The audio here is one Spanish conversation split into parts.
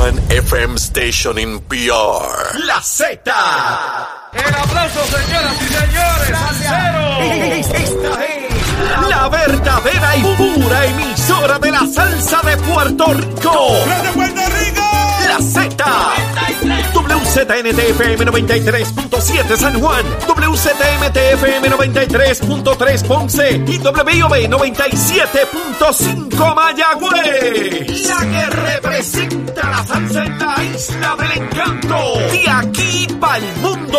one FM station in PR. La Z. El aplauso, señoras y señores. Esta es la verdadera y pura emisora de la salsa de Puerto Rico. ¡De Puerto Rico! La Z. WZNTFM 93.7 San Juan, WZMTFM 93.3 Ponce y WIOB 97.5 Mayagüez. La que representa la salsa en la isla del encanto. De aquí para el mundo.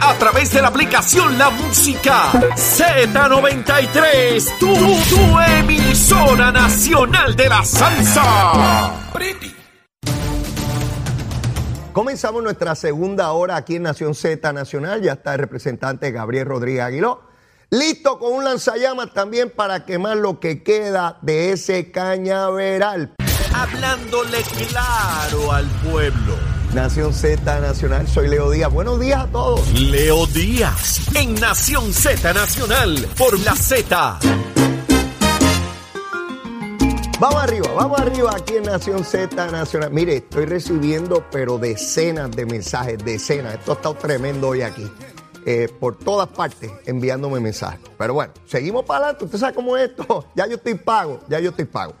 A través de la aplicación La Música Z93. Tu, tu emisora nacional de la salsa. Comenzamos nuestra segunda hora aquí en Nación Z Nacional. Ya está el representante Gabriel Rodríguez Aguiló. Listo con un lanzallamas también para quemar lo que queda de ese cañaveral. Hablándole claro al pueblo. Nación Z Nacional, soy Leo Díaz. Buenos días a todos. Leo Díaz en Nación Z Nacional por la Z. Vamos arriba, vamos arriba aquí en Nación Z Nacional. Mire, estoy recibiendo pero decenas de mensajes, decenas. Esto ha estado tremendo hoy aquí. Eh, por todas partes enviándome mensajes. Pero bueno, seguimos para adelante. Usted sabe cómo es esto. Ya yo estoy pago, ya yo estoy pago.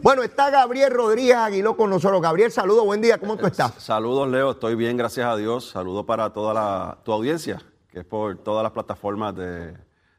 Bueno, está Gabriel Rodríguez Aguiló con nosotros. Gabriel, saludos, buen día, ¿cómo tú estás? Saludos, Leo, estoy bien, gracias a Dios. Saludos para toda la, tu audiencia, que es por todas las plataformas de,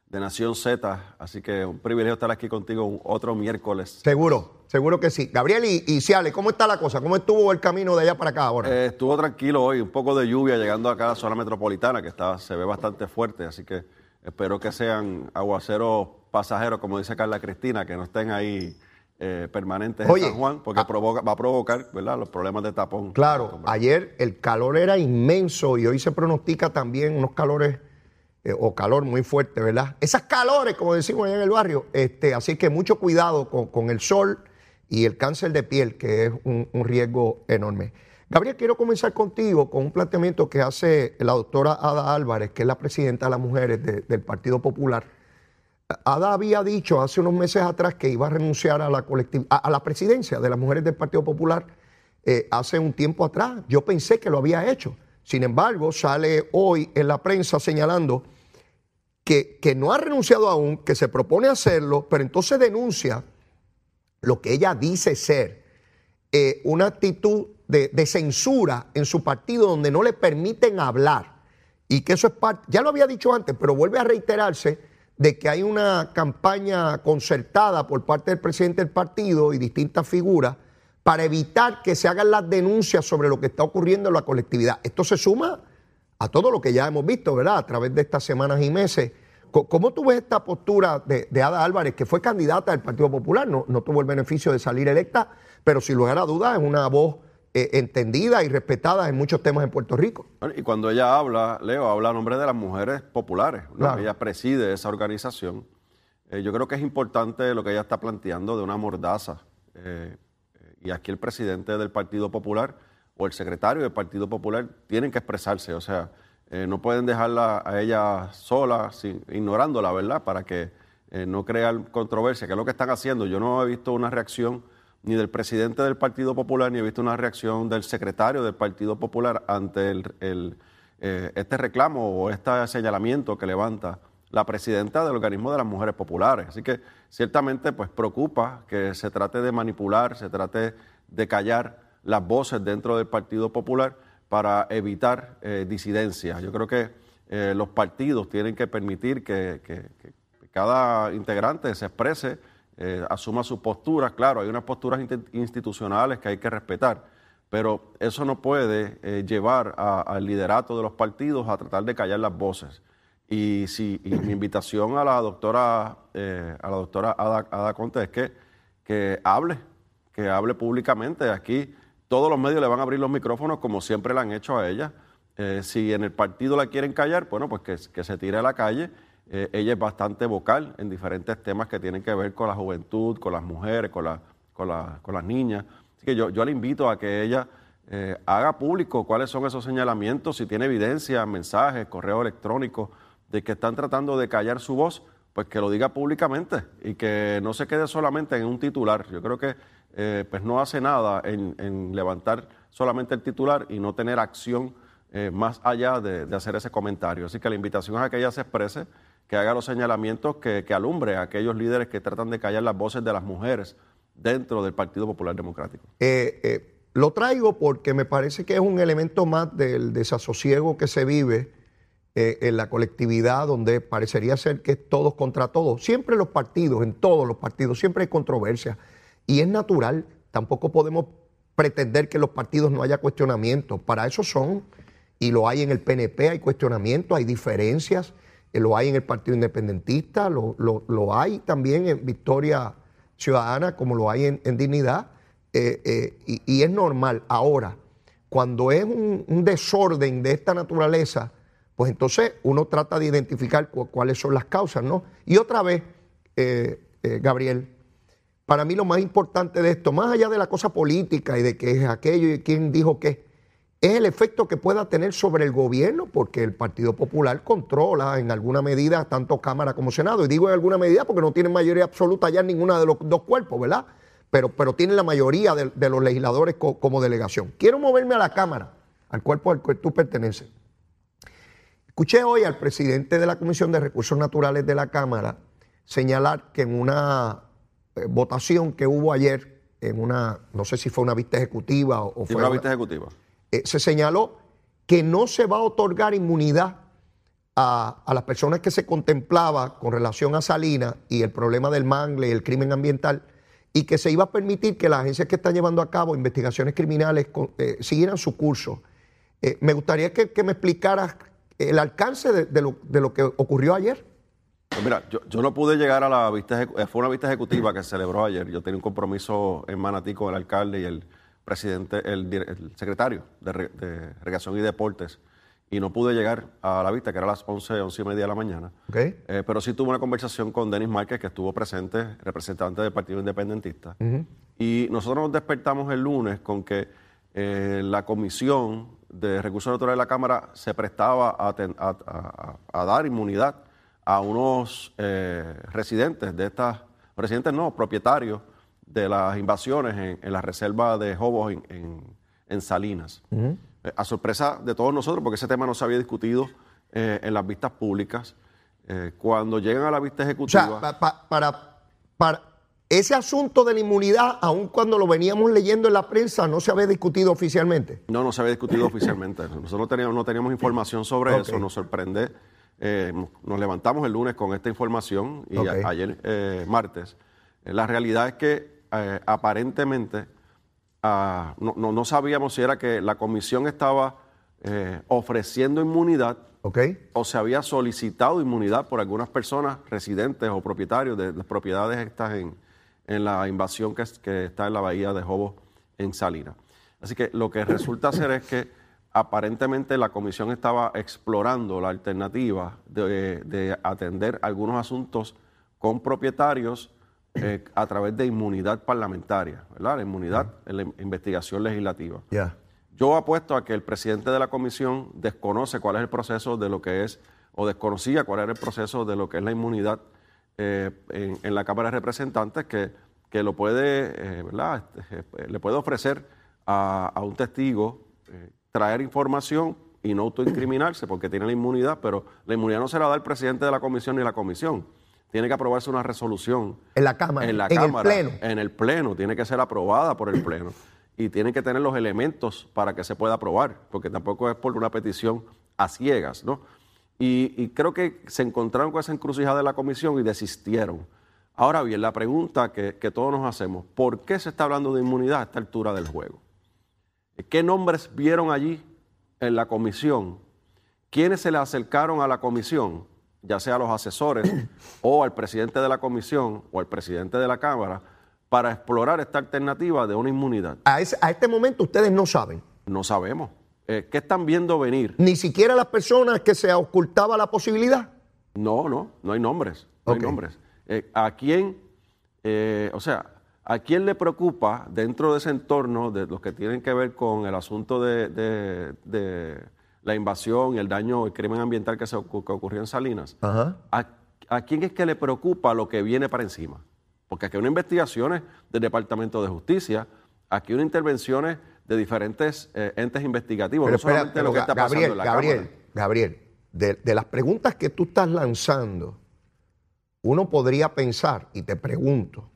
de Nación Z. Así que un privilegio estar aquí contigo otro miércoles. Seguro, seguro que sí. Gabriel y, y Ciales, ¿cómo está la cosa? ¿Cómo estuvo el camino de allá para acá ahora? Eh, estuvo tranquilo hoy, un poco de lluvia llegando acá a la zona metropolitana, que está, se ve bastante fuerte, así que espero que sean aguaceros pasajeros, como dice Carla Cristina, que no estén ahí eh, permanentes Oye, en San Juan, porque ah. provoca, va a provocar ¿verdad? los problemas de tapón. Claro, ayer el calor era inmenso y hoy se pronostica también unos calores eh, o calor muy fuerte, ¿verdad? Esas calores, como decimos allá en el barrio. Este, así que mucho cuidado con, con el sol y el cáncer de piel, que es un, un riesgo enorme. Gabriel, quiero comenzar contigo con un planteamiento que hace la doctora Ada Álvarez, que es la presidenta de las mujeres de- del Partido Popular. Ada había dicho hace unos meses atrás que iba a renunciar a la, a, a la presidencia de las mujeres del Partido Popular eh, hace un tiempo atrás. Yo pensé que lo había hecho. Sin embargo, sale hoy en la prensa señalando que, que no ha renunciado aún, que se propone hacerlo, pero entonces denuncia lo que ella dice ser eh, una actitud de, de censura en su partido donde no le permiten hablar y que eso es parte, ya lo había dicho antes, pero vuelve a reiterarse de que hay una campaña concertada por parte del presidente del partido y distintas figuras para evitar que se hagan las denuncias sobre lo que está ocurriendo en la colectividad. Esto se suma a todo lo que ya hemos visto, ¿verdad? A través de estas semanas y meses. ¿Cómo tú ves esta postura de, de Ada Álvarez, que fue candidata del Partido Popular? No, no tuvo el beneficio de salir electa, pero sin lugar a dudas es una voz eh, entendida y respetada en muchos temas en Puerto Rico. Y cuando ella habla, Leo, habla a nombre de las mujeres populares, ¿no? Claro. ella preside esa organización. Eh, yo creo que es importante lo que ella está planteando de una mordaza. Eh, y aquí el presidente del Partido Popular o el secretario del Partido Popular tienen que expresarse, o sea, eh, no pueden dejarla a ella sola, sin, ignorándola, ¿verdad? Para que no crean controversia, que es lo que están haciendo. Yo no he visto una reacción ni del presidente del Partido Popular, ni he visto una reacción del secretario del Partido Popular ante el, eh, este reclamo o este señalamiento que levanta la presidenta del organismo de las mujeres populares. Así que ciertamente pues preocupa que se trate de manipular, se trate de callar las voces dentro del Partido Popular para evitar eh, disidencias. Yo creo que eh, los partidos tienen que permitir que cada integrante se exprese, eh, asuma su postura. Claro, hay unas posturas insti- institucionales que hay que respetar, pero eso no puede eh, llevar al liderato de los partidos a tratar de callar las voces. Y, si, mi invitación a la doctora, eh, a la doctora Ada, Ada Conte es que, que hable, que hable públicamente. Aquí todos los medios le van a abrir los micrófonos como siempre le han hecho a ella. Si en el partido la quieren callar, bueno, pues que se tire a la calle. Eh, ella es bastante vocal en diferentes temas que tienen que ver con la juventud, con las mujeres, con, la- con, la- con las niñas. Así que yo, yo le invito a que ella eh, haga público cuáles son esos señalamientos, si tiene evidencia, mensajes, correo electrónico, de que están tratando de callar su voz, pues que lo diga públicamente y que no se quede solamente en un titular. Yo creo que eh, pues no hace nada en, levantar solamente el titular y no tener acción más allá de, de hacer ese comentario. Así que la invitación es a que ella se exprese, que haga los señalamientos, que, que alumbre a aquellos líderes que tratan de callar las voces de las mujeres dentro del Partido Popular Democrático. Eh, eh, lo traigo porque me parece que es un elemento más del desasosiego que se vive eh, en la colectividad, donde parecería ser que es todos contra todos. Siempre los partidos, en todos los partidos, siempre hay controversia. Y es natural, tampoco podemos pretender que en los partidos no haya cuestionamientos. Para eso son, y lo hay en el PNP, hay cuestionamientos, hay diferencias, lo hay en el Partido Independentista, lo, lo- lo hay también en Victoria Ciudadana, como lo hay en, en Dignidad, eh, eh, y, es normal. Ahora, cuando es un, desorden de esta naturaleza, pues entonces uno trata de identificar cu- cuáles son las causas, ¿no? Y otra vez, eh, eh, Gabriel, para mí lo más importante de esto, más allá de la cosa política y de que es aquello y quién dijo qué, es el efecto que pueda tener sobre el gobierno, porque el Partido Popular controla en alguna medida tanto Cámara como Senado. Y digo en alguna medida porque no tienen mayoría absoluta ya en ninguna de los dos cuerpos, ¿verdad? Pero, pero tienen la mayoría de, de los legisladores co- como delegación. Quiero moverme a la Cámara, al cuerpo al cual tú perteneces. Escuché hoy al presidente de la Comisión de Recursos Naturales de la Cámara señalar que en una eh, votación que hubo ayer, en una, no sé si fue una vista ejecutiva o, o ¿Y fue una una- vista ejecutiva? Eh, se señaló que no se va a otorgar inmunidad a, a las personas que se contemplaba con relación a Salinas y el problema del mangle y el crimen ambiental, y que se iba a permitir que las agencias que están llevando a cabo investigaciones criminales con- eh, siguieran su curso. Eh, me gustaría que, que me explicaras el alcance de, lo, de lo que ocurrió ayer. Pues mira, yo, yo no pude llegar a la vista, fue una vista ejecutiva que se celebró ayer. Yo tenía un compromiso en Manatí con el alcalde y el presidente, el, el secretario de, Re- de Regación y Deportes, y no pude llegar a la vista, que era a las 11, 11 y media de la mañana. Eh, pero sí tuve una conversación con Denis Márquez, que estuvo presente, representante del Partido Independentista. Y nosotros nos despertamos el lunes con que eh, la Comisión de Recursos Naturales de la Cámara se prestaba a, ten- a- a- a- a dar inmunidad a unos eh, residentes de estas, residentes no, propietarios de las invasiones en, en la reserva de Jobos en, en- en Salinas. Eh, a sorpresa de todos nosotros, porque ese tema no se había discutido eh, en las vistas públicas. Eh, cuando llegan a la vista O ejecutiva... sea, pa- pa- para, para ese asunto de la inmunidad, aun cuando lo veníamos leyendo en la prensa, no se había discutido oficialmente. No, no se había discutido oficialmente. Nosotros no teníamos, no teníamos información sobre eso, nos sorprende. Eh, nos levantamos el lunes con esta información y a- ayer, eh, martes. La realidad es que eh, aparentemente ah, no, no- no sabíamos si era que la comisión estaba eh, ofreciendo inmunidad o se había solicitado inmunidad por algunas personas residentes o propietarios de las propiedades estas en, en la invasión que está en la bahía de Jobos en Salinas. Así que lo que resulta ser es que aparentemente la comisión estaba explorando la alternativa de, de atender algunos asuntos con propietarios eh, a través de inmunidad parlamentaria, ¿verdad? La inmunidad en la investigación legislativa. Yo apuesto a que el presidente de la comisión desconoce cuál es el proceso de lo que es, o desconocía cuál era el proceso de lo que es la inmunidad eh, en, en la Cámara de Representantes, que, que lo puede, eh, ¿verdad? Este, eh, le puede ofrecer a, a un testigo eh, traer información y no autoincriminarse porque tiene la inmunidad, pero la inmunidad no se la da el presidente de la comisión ni la comisión. Tiene que aprobarse una resolución En la Cámara, en la en el Cámara, Pleno. en el Pleno, tiene que ser aprobada por el Pleno y tiene que tener los elementos para que se pueda aprobar, porque tampoco es por una petición a ciegas, ¿no? Y, y creo que se encontraron con esa encrucijada de la comisión y desistieron. Ahora bien, la pregunta que, que todos nos hacemos, ¿por qué se está hablando de inmunidad a esta altura del juego? ¿Qué nombres vieron allí en la comisión? ¿Quiénes se le acercaron a la comisión, ya sea a los asesores o al presidente de la comisión o al presidente de la Cámara, para explorar esta alternativa de una inmunidad? A, ese- a este momento ustedes no saben. No sabemos. Eh, ¿Qué están viendo venir? Ni siquiera las personas que se ocultaba la posibilidad. No, no, no hay nombres. No hay nombres. Eh, ¿A quién, eh, o sea, a quién le preocupa dentro de ese entorno de los que tienen que ver con el asunto de, de- de la invasión y el daño, el crimen ambiental que, se que ocurrió en Salinas? Ajá. ¿A, a quién es que le preocupa lo que viene para encima? Porque aquí hay unas investigaciones del Departamento de Justicia, aquí hay unas intervenciones de diferentes eh, entes investigativos, Pero no espera, solamente lo que está Ga- pasando Gabriel, en la Gabriel, Cámara. Gabriel, de, de las preguntas que tú estás lanzando, uno podría pensar, y te pregunto,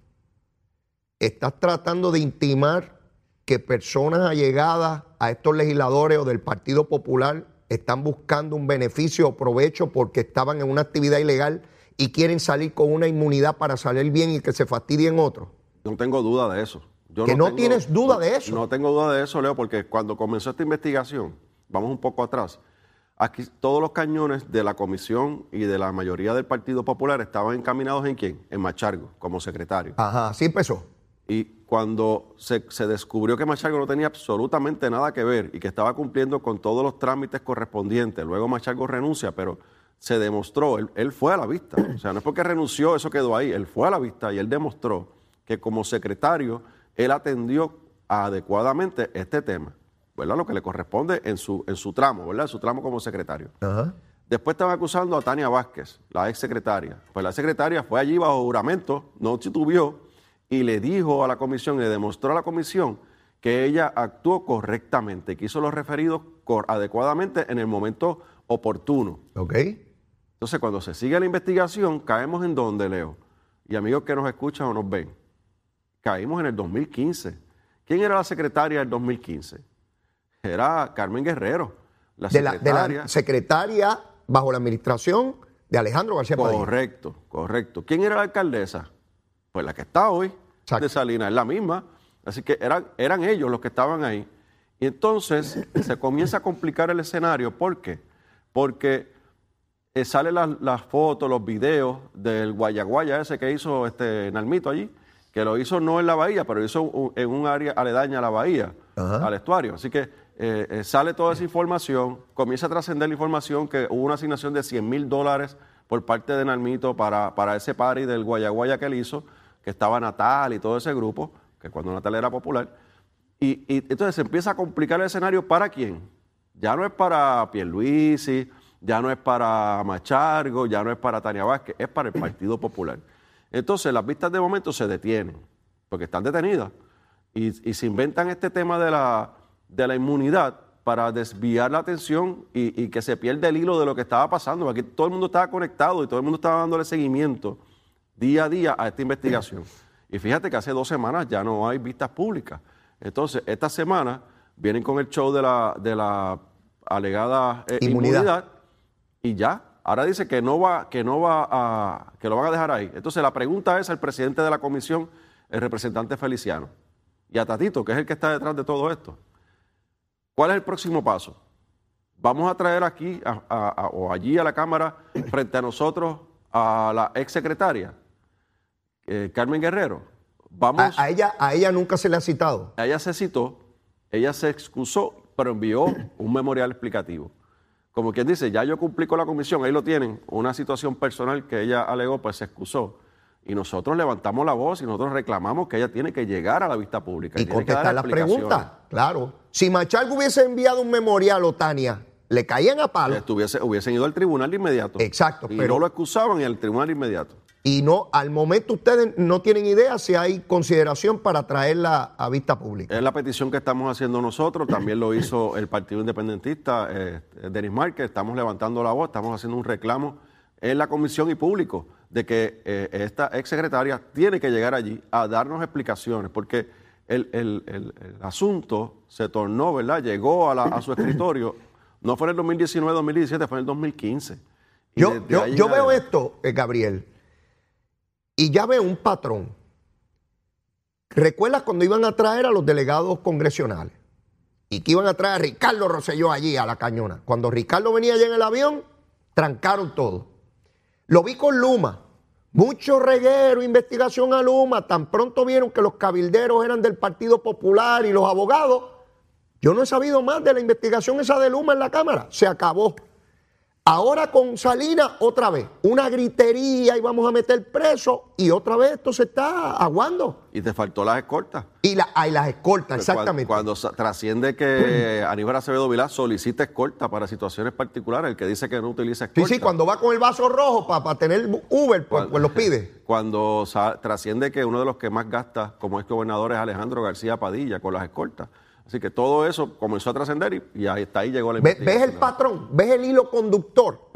¿estás tratando de intimar que personas allegadas a estos legisladores o del Partido Popular están buscando un beneficio o provecho porque estaban en una actividad ilegal y quieren salir con una inmunidad para salir bien y que se fastidien otros? No tengo duda de eso. Yo Que no tengo- tienes duda de eso. No tengo duda de eso, Leo, porque cuando comenzó esta investigación, vamos un poco atrás, aquí todos los cañones de la comisión y de la mayoría del Partido Popular estaban encaminados en quién? En Machargo, como secretario. Ajá, así empezó. Y cuando se, se descubrió que Machargo no tenía absolutamente nada que ver y que estaba cumpliendo con todos los trámites correspondientes, luego Machargo renuncia, pero se demostró, él, él fue a la vista. O sea, no es porque renunció, eso quedó ahí. Él fue a la vista y él demostró que como secretario, él atendió adecuadamente este tema, ¿verdad? Lo que le corresponde en su, en su tramo, ¿verdad? En su tramo como secretario. Ajá. Después estaban acusando a Tania Vázquez, la ex secretaria. Pues la secretaria fue allí bajo juramento, no titubió, y le dijo a la comisión, le demostró a la comisión que ella actuó correctamente, que hizo los referidos adecuadamente en el momento oportuno. ¿Ok? Entonces, cuando se sigue la investigación, caemos en donde, Leo. Y amigos que nos escuchan o nos ven, caímos en el 2015. ¿Quién era la secretaria del 2015? Era Carmen Guerrero, la De la, de secretaria. la secretaria bajo la administración de Alejandro García Padilla. Correcto, correcto. ¿Quién era la alcaldesa? Pues la que está hoy, Exacto. de Salinas, es la misma. Así que eran, eran ellos los que estaban ahí. Y entonces se comienza a complicar el escenario. ¿Por qué? Porque eh, salen las, las fotos, los videos del guayaguaya ese que hizo este Nalmito allí, que lo hizo no en la bahía, pero lo hizo un- en un área aledaña a la bahía, Ajá. al estuario. Así que eh, eh, sale toda esa información, comienza a trascender la información que hubo una asignación de 100 mil dólares por parte de Nalmito para, para ese party del guayaguaya que él hizo, que estaba Natal y todo ese grupo, que cuando Natal era popular. Y, y entonces se empieza a complicar el escenario para quién. Ya no es para Pierluisi, ya no es para Machargo, ya no es para Tania Vázquez, es para el Partido Popular. Entonces las vistas de momento se detienen, porque están detenidas. Y, y se inventan este tema de la, de la inmunidad para desviar la atención y, y que se pierda el hilo de lo que estaba pasando. Aquí todo el mundo estaba conectado y todo el mundo estaba dándole seguimiento día a día a esta investigación. Y fíjate que hace dos semanas ya no hay vistas públicas. Entonces, esta semana vienen con el show de la, de la alegada eh, Inmunidad. inmunidad. y ya. Ahora dice que no va, que no va a, que lo van a dejar ahí. Entonces la pregunta es al presidente de la comisión, el representante Feliciano, y a Tatito, que es el que está detrás de todo esto. ¿Cuál es el próximo paso? Vamos a traer aquí a- a- a- o allí a la Cámara frente a nosotros a la exsecretaria, eh, Carmen Guerrero. Vamos, A, a ella, a ella nunca se le ha citado. ella se citó, ella se excusó, pero envió un memorial explicativo. Como quien dice, ya yo cumplí con la comisión, ahí lo tienen, una situación personal que ella alegó, pues se excusó. Y nosotros levantamos la voz y nosotros reclamamos que ella tiene que llegar a la vista pública. Y contestar las preguntas. Claro. Si Machargo hubiese enviado un memorial o Tania, le caían a palo. Estuviese, hubiesen ido al tribunal de inmediato. Exacto, Y pero- no lo excusaban y al tribunal de inmediato. Y no, al momento ustedes no tienen idea si hay consideración para traerla a vista pública. Es la petición que estamos haciendo nosotros, también lo hizo el Partido Independentista, eh, Denis Márquez, estamos levantando la voz, estamos haciendo un reclamo en la comisión y público de que eh, esta exsecretaria tiene que llegar allí a darnos explicaciones, porque el, el- el- el asunto se tornó, ¿verdad? Llegó a, la- a su escritorio, no fue en el 2019-2017, fue en el 2015. Y Yo, yo, veo esto, eh, Gabriel, y ya veo un patrón. ¿Recuerdas cuando iban a traer a los delegados congresionales? Y que iban a traer a Ricardo Rosselló allí a la cañona. Cuando Ricardo venía allá en el avión, trancaron todo. Lo vi con Luma. Mucho reguero, investigación a Luma. Tan pronto vieron que los cabilderos eran del Partido Popular y los abogados. Yo no he sabido más de la investigación esa de Luma en la Cámara. Se acabó. Ahora con Salinas, otra vez, una gritería y vamos a meter preso y otra vez esto se está aguando. Y te faltó las escoltas. Y, la, las escoltas, Pues exactamente. Cuando, trasciende que Aníbal Acevedo Vilá solicita escolta para situaciones particulares, el que dice que no utiliza sí, escolta. sí, cuando va con el vaso rojo para tener Uber, pues, Cuando- pues los pide. Cuando trasciende que uno de los que más gasta como ex gobernador es Alejandro García Padilla con las escoltas. Así que todo eso comenzó a trascender y, y ahí, hasta ahí llegó la Ve- investigación. ¿Ves el patrón? ¿Ves el hilo conductor?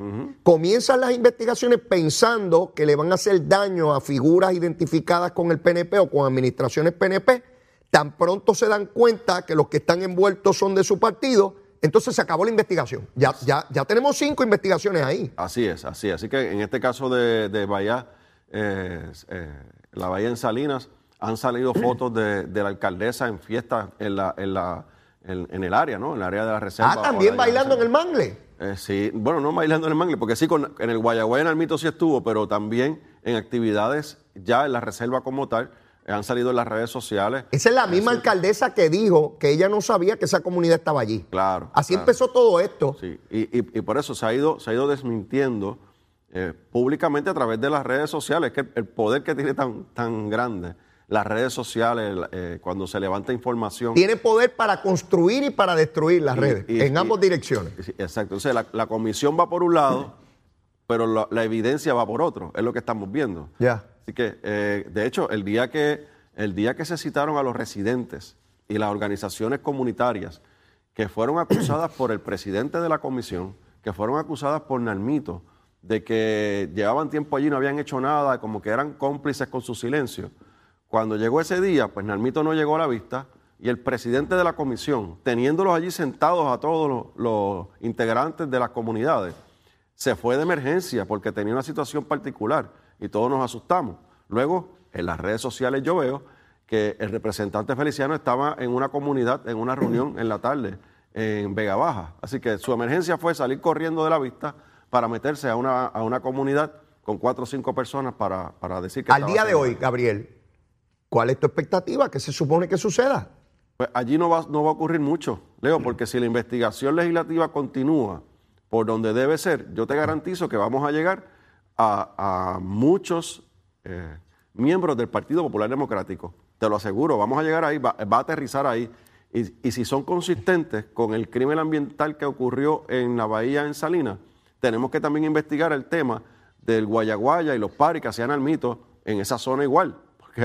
Comienzan las investigaciones pensando que le van a hacer daño a figuras identificadas con el PNP o con administraciones PNP. Tan pronto se dan cuenta que los que están envueltos son de su partido, entonces se acabó la investigación. Ya, ya, ya tenemos cinco investigaciones ahí. Así es, así es. Así que en este caso de, de Bahía, eh, eh, la Bahía en Salinas, han salido fotos de, de la alcaldesa en fiestas en, la, en, la, en, en el área, ¿no? En el área de la reserva. Ah, también bailando en el mangle. Eh, sí, bueno, no bailando en el mangle, porque sí, con, en el Guayaguay en Almito sí estuvo, pero también en actividades ya en la reserva como tal, eh, han salido en las redes sociales. Esa es la misma alcaldesa que dijo que ella no sabía que esa comunidad estaba allí. Claro. Así claro. empezó todo esto. Sí, y, y- y por eso se ha ido, se ha ido desmintiendo eh, públicamente a través de las redes sociales, que el, el poder que tiene tan, tan grande, las redes sociales, eh, cuando se levanta información. Tiene poder para construir y para destruir las Y- redes, y- en y- ambas direcciones. Exacto. Entonces, la, la comisión va por un lado, pero la, la evidencia va por otro. Es lo que estamos viendo. Ya. Así que, eh, de hecho, el día que, el día que se citaron a los residentes y las organizaciones comunitarias que fueron acusadas por el presidente de la comisión, que fueron acusadas por Nalmito, de que llevaban tiempo allí y no habían hecho nada, como que eran cómplices con su silencio. Cuando llegó ese día, pues Nalmito no llegó a la vista y el presidente de la comisión, teniéndolos allí sentados a todos los, los integrantes de las comunidades, se fue de emergencia porque tenía una situación particular y todos nos asustamos. Luego, en las redes sociales yo veo que el representante Feliciano estaba en una comunidad, en una reunión en la tarde en Vega Baja. Así que su emergencia fue salir corriendo de la vista para meterse a una, a una comunidad con cuatro o cinco personas para, para decir que... Al día de hoy, Gabriel, ¿cuál es tu expectativa? ¿Qué se supone que suceda? Pues allí no va, no va a ocurrir mucho, Leo, porque si la investigación legislativa continúa por donde debe ser, yo te garantizo que vamos a llegar a, muchos eh, miembros del Partido Popular Democrático. Te lo aseguro, vamos a llegar ahí, va, va a aterrizar ahí. Y, y si son consistentes con el crimen ambiental que ocurrió en la bahía en Salinas, tenemos que también investigar el tema del Guayaguaya y los paris que hacían al mito en esa zona igual,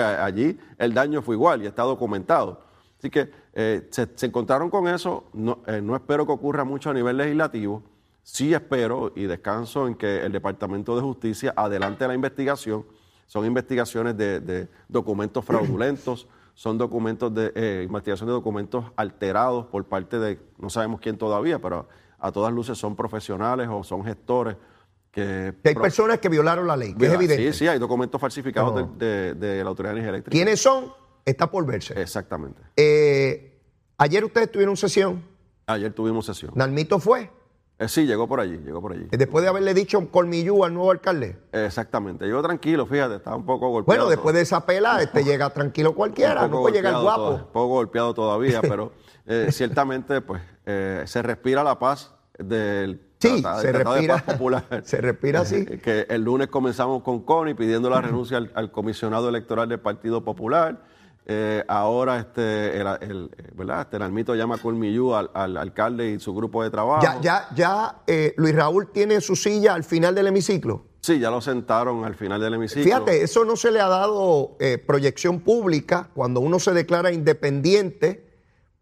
allí el daño fue igual y está documentado. Así que eh, se, se encontraron con eso, no, eh, no espero que ocurra mucho a nivel legislativo, sí espero y descanso en que el Departamento de Justicia adelante la investigación, son investigaciones de, de documentos fraudulentos, son documentos de eh, investigación de documentos alterados por parte de, no sabemos quién todavía, pero a todas luces son profesionales o son gestores que... Que hay pro- personas que violaron la ley, que es evidente. Sí, sí, hay documentos falsificados No. de, de- de la Autoridad de Energía Eléctrica. ¿Quiénes son? Está por verse. Exactamente. Eh, ayer ustedes tuvieron sesión. Ayer tuvimos sesión. Nalmito fue. Eh, sí, llegó por allí, llegó por allí. eh, Después de haberle dicho colmillú al nuevo alcalde. Exactamente. Llegó tranquilo, fíjate, estaba un poco golpeado. Bueno, después de esa pela, este llega tranquilo cualquiera, no puede llegar guapo. toda- un poco golpeado todavía, pero eh, ciertamente pues eh, se respira la paz del Sí, se Tratado de respira. Paz popular. Se respira así. Que el lunes comenzamos con Connie pidiendo la renuncia al, al comisionado electoral del Partido Popular. Eh, ahora este, el, el- ¿verdad? Este, el Almito llama a Colmillú al, al alcalde y su grupo de trabajo. Ya, ya, ya eh, Luis Raúl tiene su silla al final del hemiciclo. Sí, ya lo sentaron al final del hemiciclo. Fíjate, eso no se le ha dado eh, proyección pública. Cuando uno se declara independiente,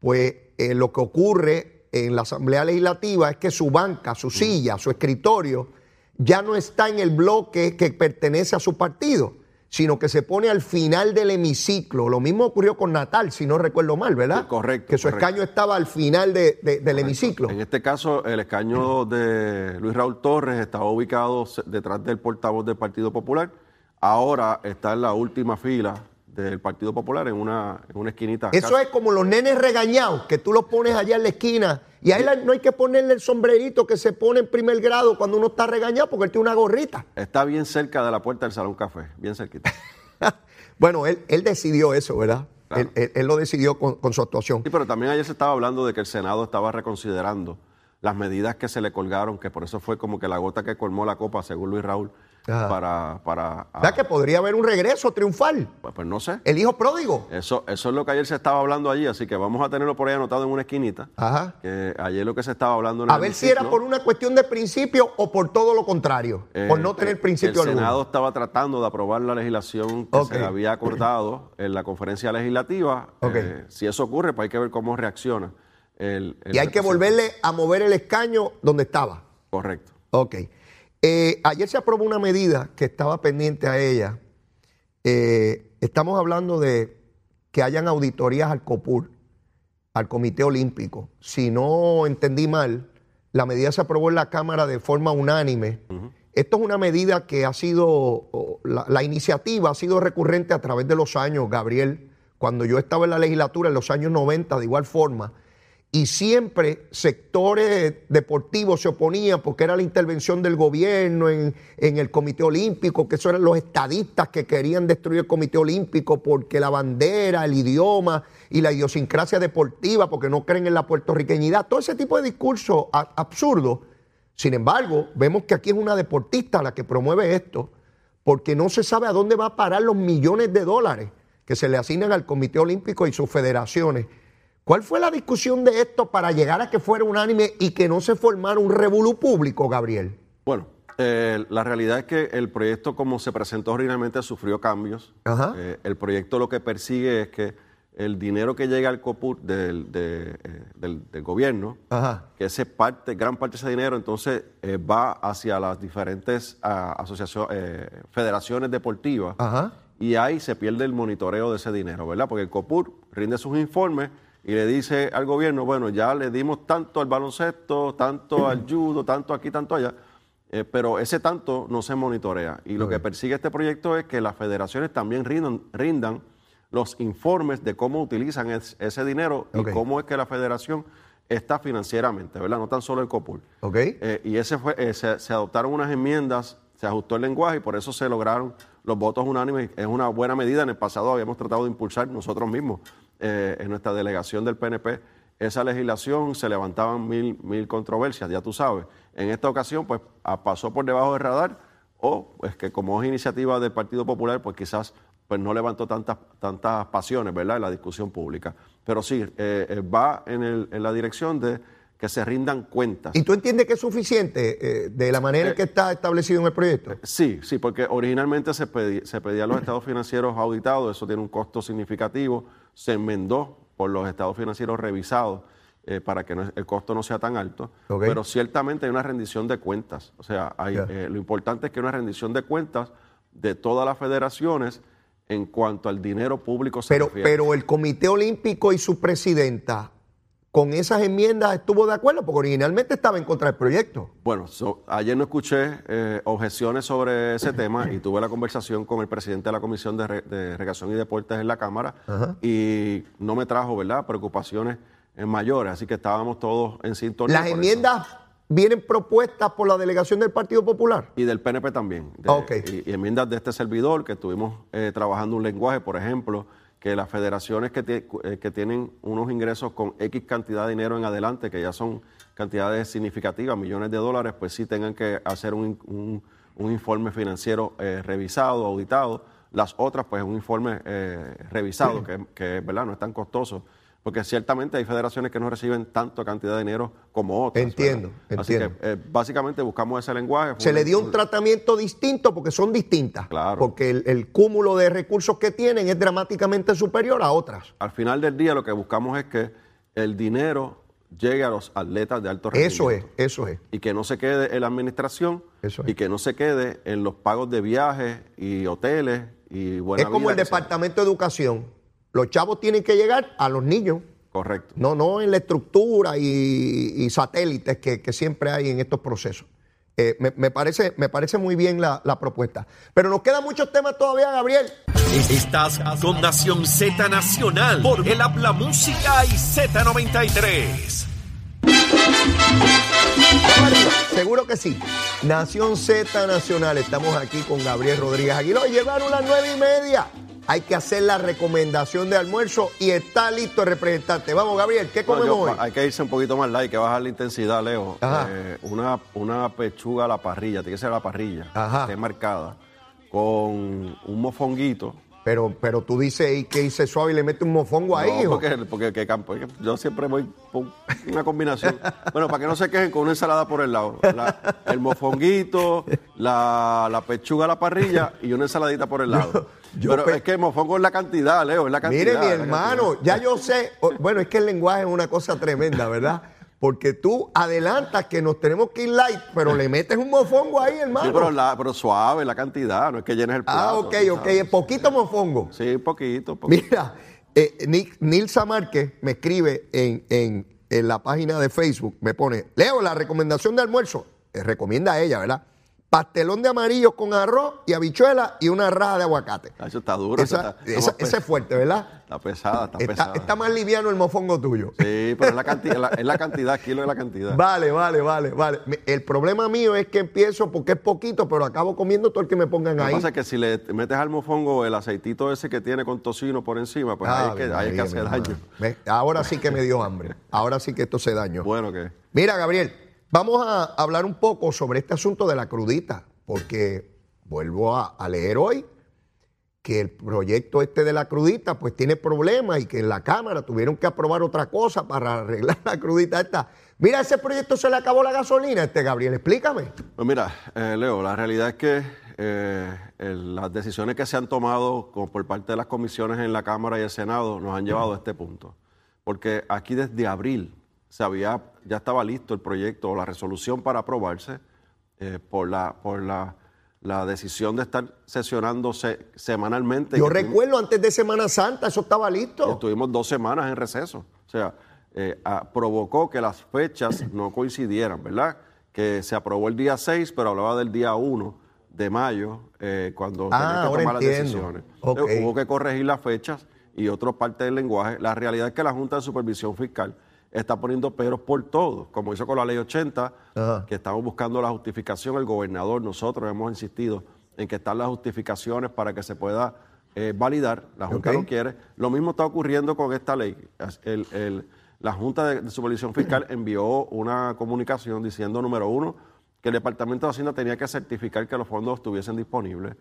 pues lo que ocurre en la Asamblea Legislativa es que su banca, su silla, su escritorio, ya no está en el bloque que pertenece a su partido, sino que se pone al final del hemiciclo. Lo mismo ocurrió con Natal, si no recuerdo mal, ¿verdad? Sí, correcto, Que su correcto. escaño estaba al final de- de- del hemiciclo. En este caso, el escaño de Luis Raúl Torres estaba ubicado detrás del portavoz del Partido Popular. Ahora está en la última fila del Partido Popular, en una, en una esquinita. Eso casi- es como los nenes regañados, que tú los pones allá en la esquina. Y ahí no hay que ponerle el sombrerito que se pone en primer grado cuando uno está regañado porque él tiene una gorrita. Está bien cerca de la puerta del Salón Café, bien cerquita. bueno, él, él decidió eso, ¿verdad? Claro. Él, él- él lo decidió con, con su actuación. Sí, pero también ayer se estaba hablando de que el Senado estaba reconsiderando las medidas que se le colgaron, que por eso fue como que la gota que colmó la copa, según Luis Raúl, Ajá. para... para O sea que podría haber un regreso triunfal. pues, pues no sé. El hijo pródigo. Eso, eso es lo que ayer se estaba hablando allí, así que vamos a tenerlo por ahí anotado en una esquinita. Ajá. Que ayer lo que se estaba hablando en A el ver si era por una cuestión de principio o por todo lo contrario. eh, por no tener eh, principio El alguno. Senado estaba tratando de aprobar la legislación que se había acordado en la conferencia legislativa. Ok. Eh, si eso ocurre, pues hay que ver cómo reacciona. El, el Y hay que volverle a mover el escaño donde estaba. Correcto. Ok. Eh, ayer se aprobó una medida que estaba pendiente a ella. Eh, estamos hablando de que hayan auditorías al COPUR, al Comité Olímpico. Si no entendí mal, la medida se aprobó en la Cámara de forma unánime. Esto es una medida que ha sido, la iniciativa ha sido recurrente a través de los años, Gabriel. Cuando yo estaba en la legislatura en los años 90, de igual forma, y siempre sectores deportivos se oponían porque era la intervención del gobierno en, en el Comité Olímpico, que eso eran los estadistas que querían destruir el Comité Olímpico porque la bandera, el idioma y la idiosincrasia deportiva, porque no creen en la puertorriqueñidad, todo ese tipo de discurso a- absurdo. Sin embargo, vemos que aquí es una deportista la que promueve esto, porque no se sabe a dónde va a parar los millones de dólares que se le asignan al Comité Olímpico y sus federaciones. ¿Cuál fue la discusión de esto para llegar a que fuera unánime y que no se formara un revolú público, Gabriel? Bueno, eh, la realidad es que el proyecto como se presentó originalmente sufrió cambios. Ajá. Eh, el proyecto lo que persigue es que el dinero que llega al COPUR del, de, eh, del- del gobierno, Ajá. que ese parte, gran parte de ese dinero entonces va hacia las diferentes ah, asociaciones, federaciones deportivas Ajá. y ahí se pierde el monitoreo de ese dinero, ¿verdad? Porque el COPUR rinde sus informes y le dice al gobierno, bueno, ya le dimos tanto al baloncesto, tanto al judo, tanto aquí, tanto allá, eh, pero ese tanto no se monitorea. Y lo que persigue este proyecto es que las federaciones también rindan, rindan los informes de cómo utilizan es- ese dinero y cómo es que la federación está financieramente, ¿verdad? No tan solo el COPUR. ¿Ok? Eh, y ese fue, eh, se, se adoptaron unas enmiendas, se ajustó el lenguaje y por eso se lograron los votos unánimes. Es una buena medida. En el pasado habíamos tratado de impulsar nosotros mismos eh, en nuestra delegación del PNP esa legislación, se levantaban mil, mil controversias, ya tú sabes. En esta ocasión, pues pasó por debajo del radar o pues que como es iniciativa del Partido Popular, pues quizás pues no levantó tantas, tantas pasiones, ¿verdad?, en la discusión pública. Pero sí, eh, eh, va en, el- en la dirección de que se rindan cuentas. ¿Y tú entiendes que es suficiente eh, de la manera en que está establecido en el proyecto? Sí, sí, porque originalmente se, pedí- se pedía los estados financieros auditados, eso tiene un costo significativo, se enmendó por los estados financieros revisados eh, para que no- el costo no sea tan alto, pero ciertamente hay una rendición de cuentas, o sea, hay, eh, lo importante es que hay una rendición de cuentas de todas las federaciones en cuanto al dinero público se Pero, refiere. pero el Comité Olímpico y su presidenta con esas enmiendas estuvo de acuerdo, porque originalmente estaba en contra del proyecto. Bueno, so- ayer no escuché eh, objeciones sobre ese tema y tuve la conversación con el presidente de la Comisión de, Re- de Recreación y Deportes en la Cámara y no me trajo, ¿verdad?, preocupaciones mayores, así que estábamos todos en sintonía. Las eso. enmiendas vienen propuestas por la delegación del Partido Popular. Y del PNP también. de- Ok. y, y enmiendas de este servidor, que estuvimos eh, trabajando un lenguaje, por ejemplo, que las federaciones que, eh, que tienen unos ingresos con X cantidad de dinero en adelante, que ya son cantidades significativas, millones de dólares, pues sí tengan que hacer un, un- un informe financiero eh, revisado, auditado. Las otras, pues un informe eh, revisado, que, que ¿verdad? no es tan costoso. Porque ciertamente hay federaciones que no reciben tanta cantidad de dinero como otras. Entiendo, ¿verdad? Así entiendo. que eh, básicamente buscamos ese lenguaje. Se le dio un- tratamiento distinto porque son distintas. Claro. Porque el, el cúmulo de recursos que tienen es dramáticamente superior a otras. Al final del día lo que buscamos es que el dinero llegue a los atletas de alto rendimiento. Eso es, eso es. Y que no se quede en la administración Eso es. y que no se quede en los pagos de viajes y hoteles y buena es como vida el Departamento de Educación. Los chavos tienen que llegar a los niños. Correcto. No, no en la estructura y, y satélites que, que siempre hay en estos procesos. Eh, me, me parece, me parece muy bien la, la propuesta. Pero nos quedan muchos temas todavía, Gabriel. Estás con Nación Z Nacional por el Habla Música y Z93. Seguro que sí. Nación Z Nacional. Estamos aquí con Gabriel Rodríguez Aguiló. Llegaron las nueve y media. Hay que hacer la recomendación de almuerzo y está listo el representante. Vamos, Gabriel, ¿qué Bueno, comemos yo- hoy? hay que irse un poquito más light, hay que bajar la intensidad, Leo. Ajá. Eh, una, una pechuga a la parrilla, tiene que ser a la parrilla, Ajá. que esté marcada, con un mofonguito. Pero, pero tú dices y que hice suave y le mete un mofongo ahí, No, hijo. porque, porque que campo, yo siempre voy por una combinación. Bueno, para que no se quejen con una ensalada por el lado. La- el mofonguito, la, la pechuga a la parrilla y una ensaladita por el lado. Yo Pero pe- es que el mofongo es la cantidad, Leo, es la cantidad. Mire, mi hermano, cantidad. ya yo sé. Bueno, es que el lenguaje es una cosa tremenda, ¿verdad? Porque tú adelantas que nos tenemos que ir light, pero le metes un mofongo ahí, hermano. Sí, pero, la- pero suave, la cantidad, no es que llenes el plato. ah, ok, ok, sabes. poquito mofongo. Sí, poquito, poquito. Mira, eh, Ni- Nilsa Márquez me escribe en, en- en la página de Facebook, me pone, Leo, la recomendación de almuerzo, eh, recomienda a ella, ¿verdad? Pastelón de amarillo con arroz y habichuela y una raja de aguacate. Ah, Eso está duro. eso Esa- está, esa- es fuerte, ¿verdad? Está pesada, está, Está, pesada. está más liviano el mofongo tuyo. Sí, pero es la cantidad, la- es la cantidad, kilo es la cantidad. Vale, vale, vale, vale. El problema mío es que empiezo porque es poquito, pero acabo comiendo todo el que me pongan Lo que ahí. pasa es que si le metes al mofongo el aceitito ese que tiene con tocino por encima, pues ahí es que, ahí es que hace mi daño. Ahora sí que me dio hambre. Ahora sí que esto se dañó. Bueno, que Mira, Gabriel, vamos a hablar un poco sobre este asunto de la crudita, porque vuelvo a, leer hoy que el proyecto este de la crudita pues tiene problemas y que en la Cámara tuvieron que aprobar otra cosa para arreglar la crudita esta. Mira, ese proyecto se le acabó la gasolina, este Gabriel, explícame. Pues mira, eh, Leo, la realidad es que eh, las decisiones que se han tomado por parte de las comisiones en la Cámara y el Senado nos han llevado a este punto. Porque aquí desde abril se había, ya estaba listo el proyecto o la resolución para aprobarse eh, por, la, por la, la decisión de estar sesionándose semanalmente. Yo recuerdo antes de Semana Santa, eso estaba listo. Estuvimos dos semanas en receso. O sea, eh, provocó que las fechas no coincidieran, ¿verdad? Que se aprobó el día 6, pero hablaba del día 1 de mayo, eh, cuando Ah, tenía que tomar las decisiones. Hubo que corregir las fechas y otra parte del lenguaje. La realidad es que la Junta de Supervisión Fiscal está poniendo peros por todo, como hizo con la ley 80, Ajá. que estamos buscando la justificación, el gobernador, nosotros hemos insistido en que están las justificaciones para que se pueda eh, validar, la Junta Ok. no quiere. Lo mismo está ocurriendo con esta ley. El- el- la Junta de, de Supervisión Fiscal envió una comunicación diciendo, número uno, que el Departamento de Hacienda tenía que certificar que los fondos estuviesen disponibles,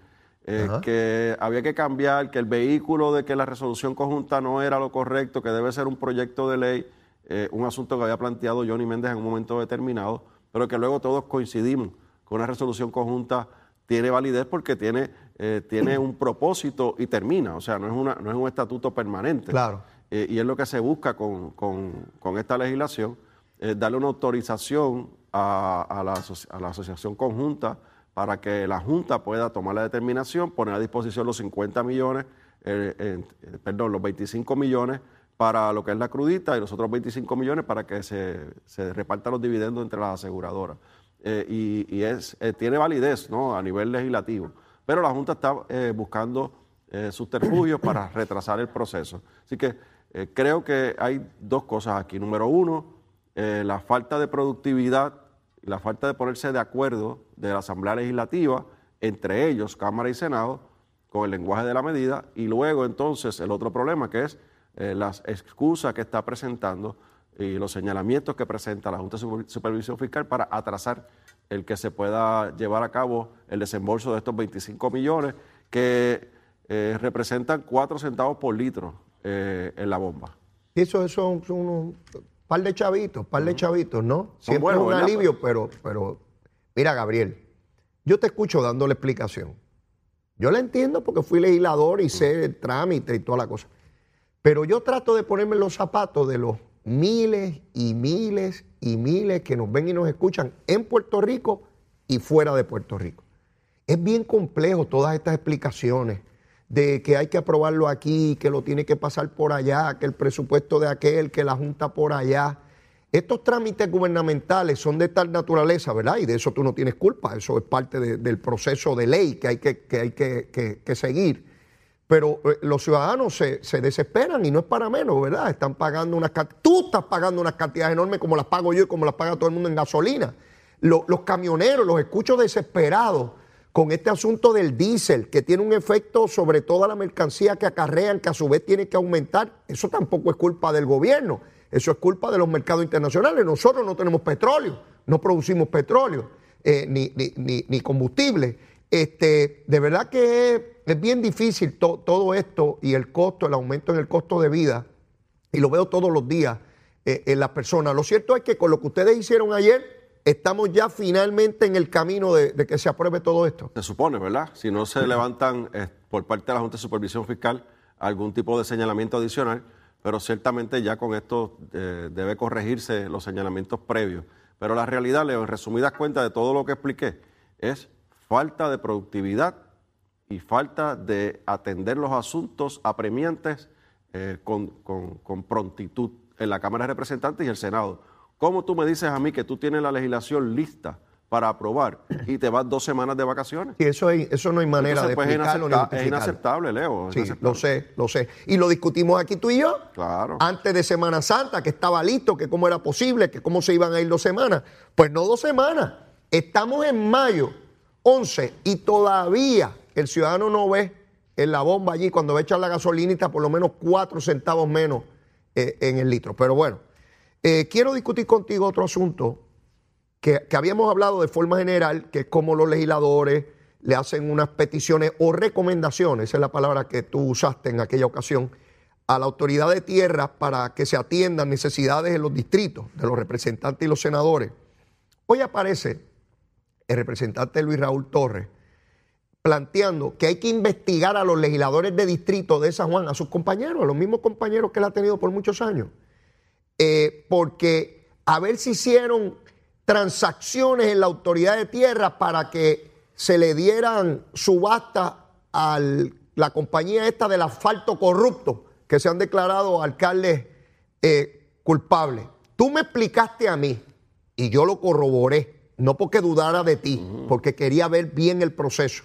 eh, que había que cambiar, que el vehículo de que la resolución conjunta no era lo correcto, que debe ser un proyecto de ley, eh, un asunto que había planteado Johnny Méndez en un momento determinado, pero que luego todos coincidimos con una resolución conjunta tiene validez porque tiene, eh, tiene un propósito y termina, o sea, no es, una, no es un estatuto permanente. Claro. Eh, y es lo que se busca con, con- con esta legislación, darle una autorización a, a la, a la asociación conjunta para que la Junta pueda tomar la determinación, poner a disposición los 50 millones, eh, eh, perdón, los 25 millones para lo que es la crudita y los otros 25 millones para que se, se repartan los dividendos entre las aseguradoras. Eh, y y es, eh, tiene validez ¿no? a nivel legislativo. Pero la Junta está eh, buscando eh, subterfugios para retrasar el proceso. Así que creo que hay dos cosas aquí. Número uno, la falta de productividad y la falta de ponerse de acuerdo de la Asamblea Legislativa, entre ellos, Cámara y Senado, con el lenguaje de la medida. Y luego entonces el otro problema que es eh, las excusas que está presentando y los señalamientos que presenta la Junta de Super- Supervisión Fiscal para atrasar el que se pueda llevar a cabo el desembolso de estos 25 millones que eh, representan 4 centavos por litro eh, en la bomba. Eso, eso son unos par de chavitos, par de chavitos, ¿no? Siempre buenos, es un ¿verdad? alivio, pero, pero mira, Gabriel, yo te escucho dando la explicación. Yo la entiendo porque fui legislador y sé el trámite y toda la cosa. Pero yo trato de ponerme los zapatos de los miles y miles y miles que nos ven y nos escuchan en Puerto Rico y fuera de Puerto Rico. Es bien complejo todas estas explicaciones de que hay que aprobarlo aquí, que lo tiene que pasar por allá, que el presupuesto de aquel, que la Junta por allá. Estos trámites gubernamentales son de tal naturaleza, ¿verdad? Y de eso tú no tienes culpa, eso es parte de- del proceso de ley que hay que, que hay que- que seguir. Pero eh, los ciudadanos se, se desesperan y no es para menos, ¿verdad? Están pagando unas tú estás pagando unas cantidades enormes como las pago yo y como las paga todo el mundo en gasolina. Lo- los camioneros los escucho desesperados con este asunto del diésel, que tiene un efecto sobre toda la mercancía que acarrean, que a su vez tiene que aumentar. Eso tampoco es culpa del gobierno, eso es culpa de los mercados internacionales. Nosotros no tenemos petróleo, no producimos petróleo eh, ni, ni, ni, combustible. Este, de verdad que es, bien difícil todo esto y el costo, el aumento en el costo de vida, y lo veo todos los días eh, en las personas. Lo cierto es que con lo que ustedes hicieron ayer, estamos ya finalmente en el camino de, que se apruebe todo esto. Se supone, ¿verdad? Si no se levantan eh, por parte de la Junta de Supervisión Fiscal algún tipo de señalamiento adicional, pero ciertamente ya con esto eh, debe corregirse los señalamientos previos. Pero la realidad, Leo, en resumidas cuentas de todo lo que expliqué, es falta de productividad y falta de atender los asuntos apremiantes eh, con, con prontitud en la Cámara de Representantes y el Senado ¿Cómo tú me dices a mí que tú tienes la legislación lista para aprobar y te vas dos semanas de vacaciones? Y eso, eso no hay manera de pues, explicarlo Es inaceptable, Leo. sí, lo sé, lo sé. Y lo discutimos aquí tú y yo. Claro. Antes de Semana Santa, que estaba listo, que cómo era posible, que cómo se iban a ir dos semanas. Pues no dos semanas. Estamos en mayo 11 y todavía el ciudadano no ve en la bomba allí cuando va a echar la gasolinita por lo menos cuatro centavos menos eh, en el litro. Pero bueno, eh, quiero discutir contigo otro asunto que, habíamos hablado de forma general, que es cómo los legisladores le hacen unas peticiones o recomendaciones, esa es la palabra que tú usaste en aquella ocasión, a la autoridad de tierra para que se atiendan necesidades en los distritos de los representantes y los senadores. Hoy aparece el representante Luis Raúl Torres planteando que hay que investigar a los legisladores de distrito de San Juan, a sus compañeros, a los mismos compañeros que él ha tenido por muchos años eh, porque a ver si hicieron transacciones en la autoridad de tierra para que se le dieran subasta a la compañía esta del asfalto corrupto, que se han declarado alcaldes eh, culpables. Tú me explicaste a mí y yo lo corroboré, no porque dudara de ti, porque quería ver bien el proceso.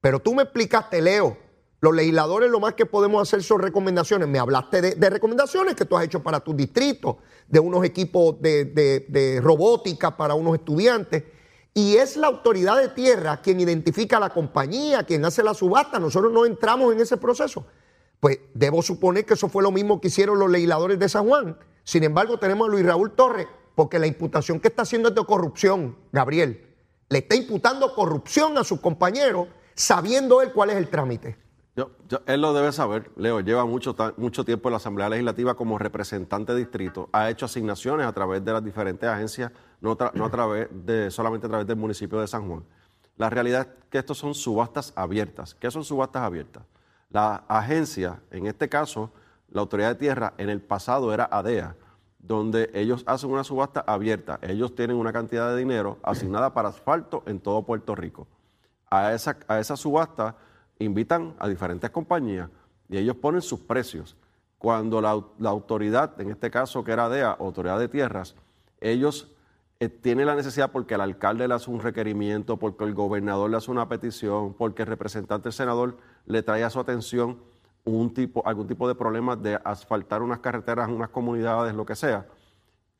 Pero tú me explicaste, Leo, los legisladores lo más que podemos hacer son recomendaciones. Me hablaste de, recomendaciones que tú has hecho para tus distritos, de unos equipos de, robótica para unos estudiantes. Y es la autoridad de tierra quien identifica la compañía, quien hace la subasta. Nosotros no entramos en ese proceso. Pues debo suponer que eso fue lo mismo que hicieron los legisladores de San Juan. Sin embargo, tenemos a Luis Raúl Torres, porque la imputación que está haciendo es de corrupción, Gabriel. Le está imputando corrupción a sus compañeros, sabiendo él cuál es el trámite él lo debe saber, Leo, lleva mucho, mucho tiempo en la Asamblea Legislativa como representante de distrito, ha hecho asignaciones a través de las diferentes agencias, no, a través de, solamente a través del municipio de San Juan. La realidad es que estos son subastas abiertas. ¿Qué son subastas abiertas? La agencia, en este caso, la Autoridad de Tierra, en el pasado era ADEA, donde ellos hacen una subasta abierta. Ellos tienen una cantidad de dinero asignada para asfalto en todo Puerto Rico. A esa, a esa subasta invitan a diferentes compañías y ellos ponen sus precios. Cuando la, autoridad, en este caso que era DEA, Autoridad de Tierras, ellos eh, tienen la necesidad porque el alcalde le hace un requerimiento, porque el gobernador le hace una petición, porque el representante del senador le trae a su atención un tipo, algún tipo de problema de asfaltar unas carreteras unas comunidades, lo que sea.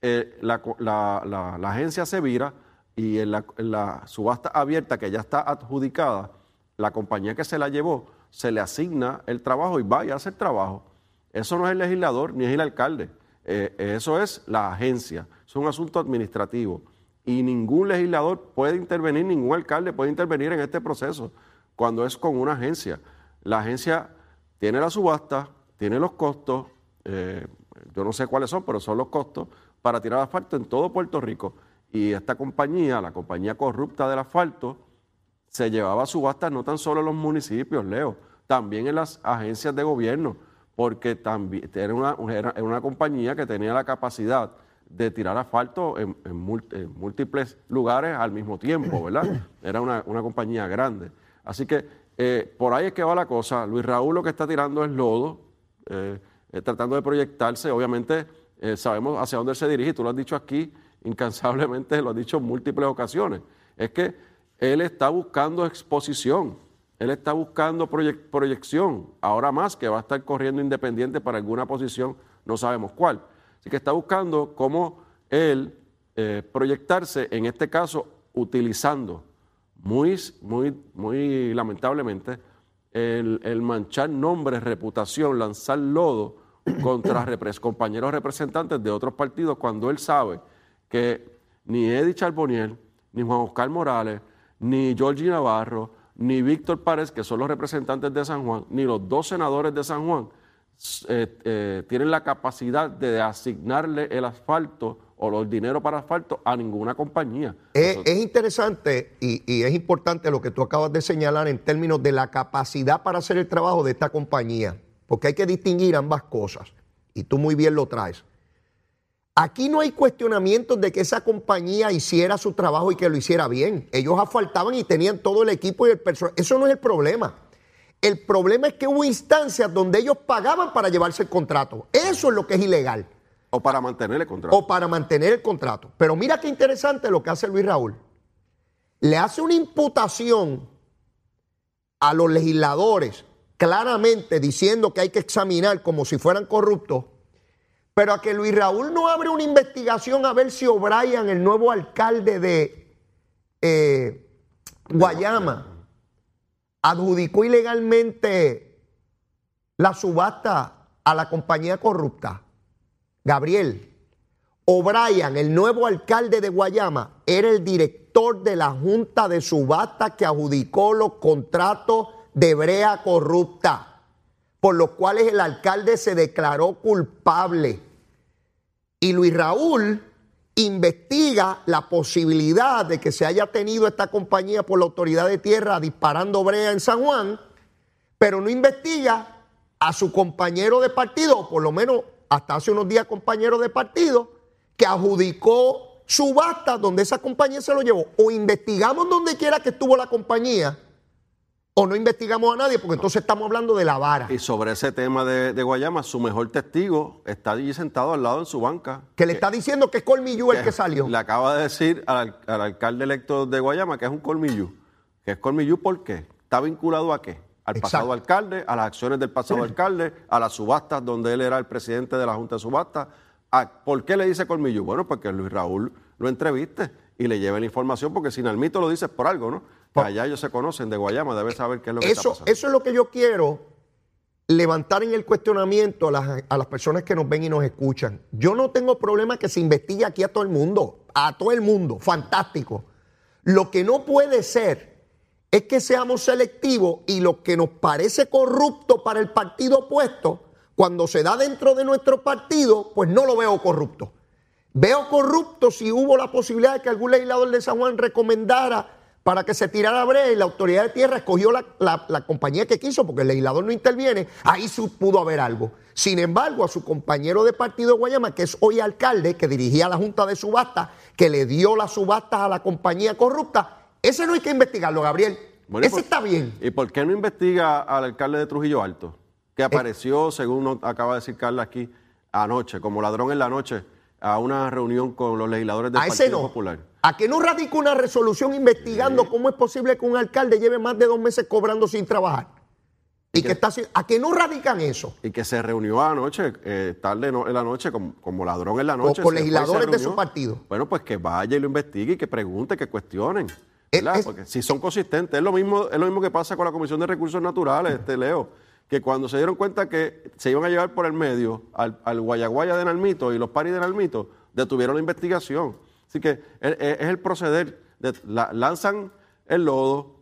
Eh, la, agencia se vira y en la subasta abierta que ya está adjudicada, la compañía que se la llevó se le asigna el trabajo y vaya a hacer trabajo. Eso no es el legislador ni es el alcalde, eh, eso es la agencia, es un asunto administrativo. Y ningún legislador puede intervenir, ningún alcalde puede intervenir en este proceso cuando es con una agencia. La agencia tiene la subasta, tiene los costos, eh, yo no sé cuáles son, pero son los costos para tirar asfalto en todo Puerto Rico. Y esta compañía, la compañía corrupta del asfalto, se llevaba subasta no tan solo en los municipios, Leo, también en las agencias de gobierno, porque también era una, era una compañía que tenía la capacidad de tirar asfalto en, múltiples lugares al mismo tiempo, ¿verdad? Era una, compañía grande. Así que eh, por ahí es que va la cosa. Luis Raúl lo que está tirando es lodo, eh, eh, tratando de proyectarse. Obviamente sabemos hacia dónde se dirige, tú lo has dicho aquí incansablemente, lo has dicho en múltiples ocasiones. Es que él está buscando exposición, él está buscando proyección, ahora más que va a estar corriendo independiente para alguna posición, no sabemos cuál. Así que está buscando cómo él proyectarse, en este caso, utilizando muy, muy, muy lamentablemente, el, el manchar nombre, reputación, lanzar lodo contra repres- compañeros representantes de otros partidos cuando él sabe que ni Eddie Charboniel, ni Juan Oscar Morales, ni Georgie Navarro, ni Víctor Párez, que son los representantes de San Juan, ni los dos senadores de San Juan, eh, eh, tienen la capacidad de asignarle el asfalto o el dinero para asfalto a ninguna compañía. Es, es interesante y, y es importante lo que tú acabas de señalar en términos de la capacidad para hacer el trabajo de esta compañía, porque hay que distinguir ambas cosas, y tú muy bien lo traes. Aquí no hay cuestionamientos de que esa compañía hiciera su trabajo y que lo hiciera bien. Ellos asfaltaban y tenían todo el equipo y el personal. Eso no es el problema. El problema es que hubo instancias donde ellos pagaban para llevarse el contrato. Eso es lo que es ilegal O para mantener el contrato. o para mantener el contrato. Pero mira qué interesante lo que hace Luis Raúl. Le hace una imputación a los legisladores claramente diciendo que hay que examinar como si fueran corruptos, pero a que Luis Raúl no abre una investigación a ver si O'Brien, el nuevo alcalde de eh, Guayama, adjudicó ilegalmente la subasta a la compañía corrupta. Gabriel, O'Brien, el nuevo alcalde de Guayama, era el director de la Junta de Subasta que adjudicó los contratos de brea corrupta, por los cuales el alcalde se declaró culpable. Y Luis Raúl investiga la posibilidad de que se haya tenido esta compañía por la autoridad de tierra disparando brea en San Juan, pero no investiga a su compañero de partido, por lo menos hasta hace unos días compañero de partido, que adjudicó subasta donde esa compañía se lo llevó. O investigamos donde quiera que estuvo la compañía, o no investigamos a nadie, porque entonces estamos hablando de la vara. Y sobre ese tema de, de Guayama, su mejor testigo está allí sentado al lado en su banca. Que le está diciendo que es Colmillú el que salió. Le acaba de decir al, al alcalde electo de Guayama que es un colmillú. ¿Que es colmillú por qué? ¿Está vinculado a qué? Al Exacto. pasado alcalde, a las acciones del pasado alcalde, a las subastas donde él era el presidente de la Junta de Subastas. ¿A- ¿Por qué le dice colmillú? Bueno, porque Luis Raúl lo entreviste y le lleva la información, porque si Nalmito lo dices por algo, ¿no? Que allá ellos se conocen de Guayama, debe saber qué es lo que está Eso, pasando. eso es lo que yo quiero levantar en el cuestionamiento a las, a las personas que nos ven y nos escuchan. Yo no tengo problema que se investigue aquí a todo el mundo, a todo el mundo, fantástico. Lo que no puede ser es que seamos selectivos y lo que nos parece corrupto para el partido opuesto, cuando se da dentro de nuestro partido, pues no lo veo corrupto. Veo corrupto si hubo la posibilidad de que algún legislador de San Juan recomendara para que se tirara brea y la autoridad de tierra escogió la, la- la compañía que quiso porque el legislador no interviene, ahí pudo haber algo. Sin embargo, a su compañero de partido de Guayama, que es hoy alcalde, que dirigía la Junta de Subasta, que le dio las subastas a la compañía corrupta, ese no hay que investigarlo, Gabriel. Bueno, ¿y ese por- está bien. ¿Y por qué no investiga al alcalde de Trujillo Alto? Que apareció, según nos acaba de decir Carla aquí, anoche, como ladrón en la noche, a una reunión con los legisladores del A ese no. Popular. ¿A que no radica una resolución investigando cómo es posible que un alcalde lleve más de dos meses cobrando sin trabajar? Y que está haci- ¿A que no radican eso? Y que se reunió anoche, eh, tarde no- en la noche, como, como ladrón en la noche. con y se legisladores de su partido. Bueno, pues que vaya y lo investigue y que pregunte, que cuestionen. Es- ¿verdad? es- Porque si son consistentes, es lo mismo, es lo mismo que pasa con la Comisión de Recursos Naturales, este Leo, que cuando se dieron cuenta que se iban a llevar por el medio al, al Guayaguaya de Nalmito y los paris de Nalmito, detuvieron la investigación. Así que es, el proceder, de- la- lanzan el lodo,